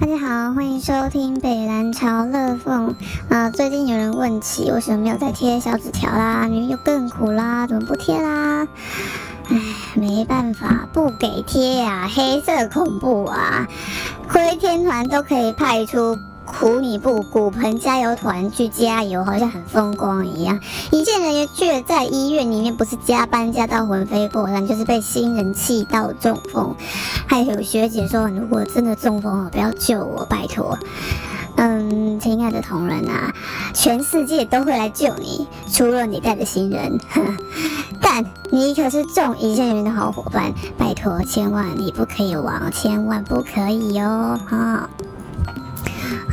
大家好，欢迎收听北蓝潮乐凤啊！最近有人问起为什么没有再贴小纸条啦？明明就更苦啦，怎么不贴啦？唉，没办法，不给贴啊！黑色恐怖啊！灰天团都可以派出。苦你不骨盆加油团去加油，好像很风光一样。一线人员却在医院里面，不是加班加到魂飞魄散，就是被新人气到中风。还有学姐说，如果真的中风了，不要救我，拜托。嗯，亲爱的同仁啊，全世界都会来救你，除了你带的新人。但你可是中一线人的好伙伴，拜托，千万你不可以亡，千万不可以哦，哈。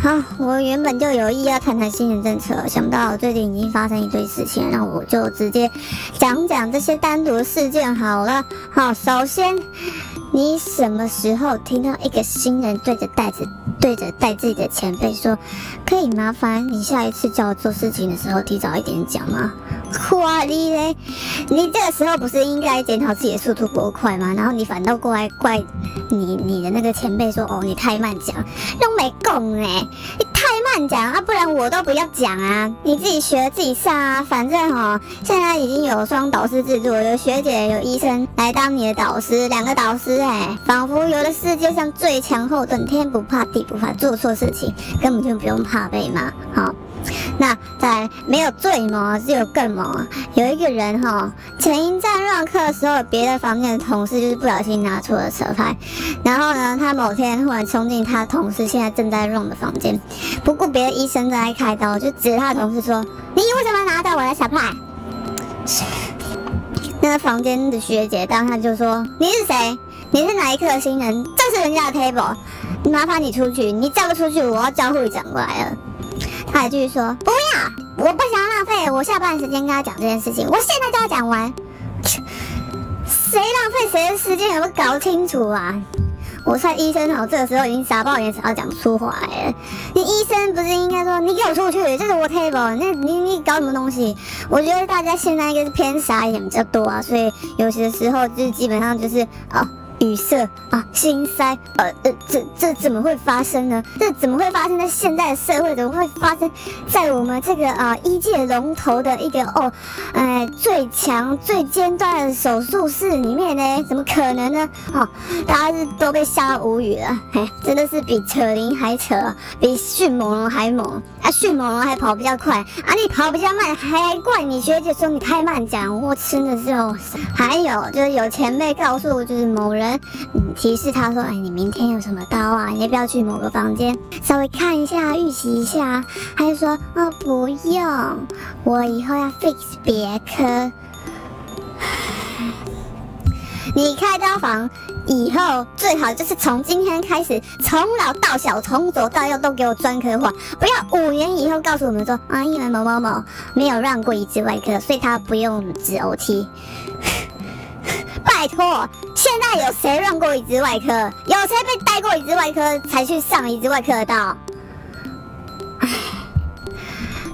好，我原本就有意要谈谈新人政策，想不到最近已经发生一堆事情，那我就直接讲讲这些单独事件好了。好，首先，你什么时候听到一个新人对着袋子？对着带自己的前辈说：“可以麻烦你下一次叫我做事情的时候提早一点讲吗？”哇你嘞！你这个时候不是应该检讨自己的速度过快吗？然后你反倒过来怪你你的那个前辈说：“哦，你太慢讲，都没供哎，你讲啊，不然我都不要讲啊，你自己学自己上啊。反正哦，现在已经有双导师制度，有学姐有医生来当你的导师，两个导师哎，仿佛有了世界上最强后盾，天不怕地不怕，做错事情根本就不用怕被骂。那在没有最猛，只有更猛。有一个人哈，前一站上课的时候，别的房间的同事就是不小心拿错了车牌，然后呢，他某天忽然冲进他同事现在正在用的房间，不顾别的医生正在开刀，就指着他的同事说：“你为什么拿到我的小牌？”那个房间的学姐当下就说：“你是谁？你是哪一科的新人？这是人家的 table。”麻烦你出去，你叫不出去，我要叫护士长过来了。他还继续说：“不要，我不想浪费我下班时间跟他讲这件事情，我现在就要讲完。谁浪费谁的时间，有没有搞清楚啊？我猜医生哦，这个时候已经傻爆眼，想要讲出话来了。你医生不是应该说你给我出去，这是我 table，那你你搞什么东西？我觉得大家现在应该是偏傻一点比较多啊，所以有些时候就是基本上就是啊。”语塞啊，心塞，呃呃，这这怎么会发生呢？这怎么会发生在现在的社会？怎么会发生在我们这个啊一界龙头的一个哦，哎最强最尖端的手术室里面呢？怎么可能呢？哦，大家是都被吓到无语了，嘿，真的是比扯铃还扯，比迅猛龙还猛啊！迅猛龙还跑比较快啊，你跑比较慢，还怪你学姐说你太慢讲，我真的是哦。还有就是有前辈告诉，就是某人。嗯，提示他说：“哎，你明天有什么刀啊？你要不要去某个房间稍微看一下、预习一下？”他就说：“哦，不用，我以后要 fix 别科。你开刀房以后最好就是从今天开始，从老到小，从左到右都给我专科化，不要五年以后告诉我们说啊，因为某某某没有让过一次外科，所以他不用治 OT。”拜托，现在有谁让过一只外科？有谁被带过一只外科才去上一只外科的道？唉，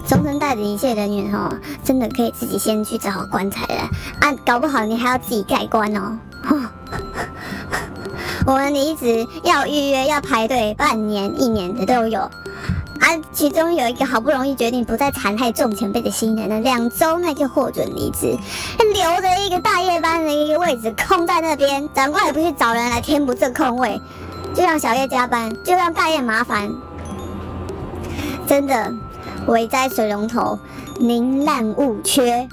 终身带着一切人员哦，真的可以自己先去找好棺材了啊！搞不好你还要自己盖棺哦。我们离职要预约要排队半年一年的都有。啊，其中有一个好不容易决定不再残害众前辈的新人呢，两周内就获准离职，留着一个大夜班的一个位置空在那边，长官也不去找人来填补这空位，就让小夜加班，就让大夜麻烦。真的，围在水龙头，宁滥勿缺。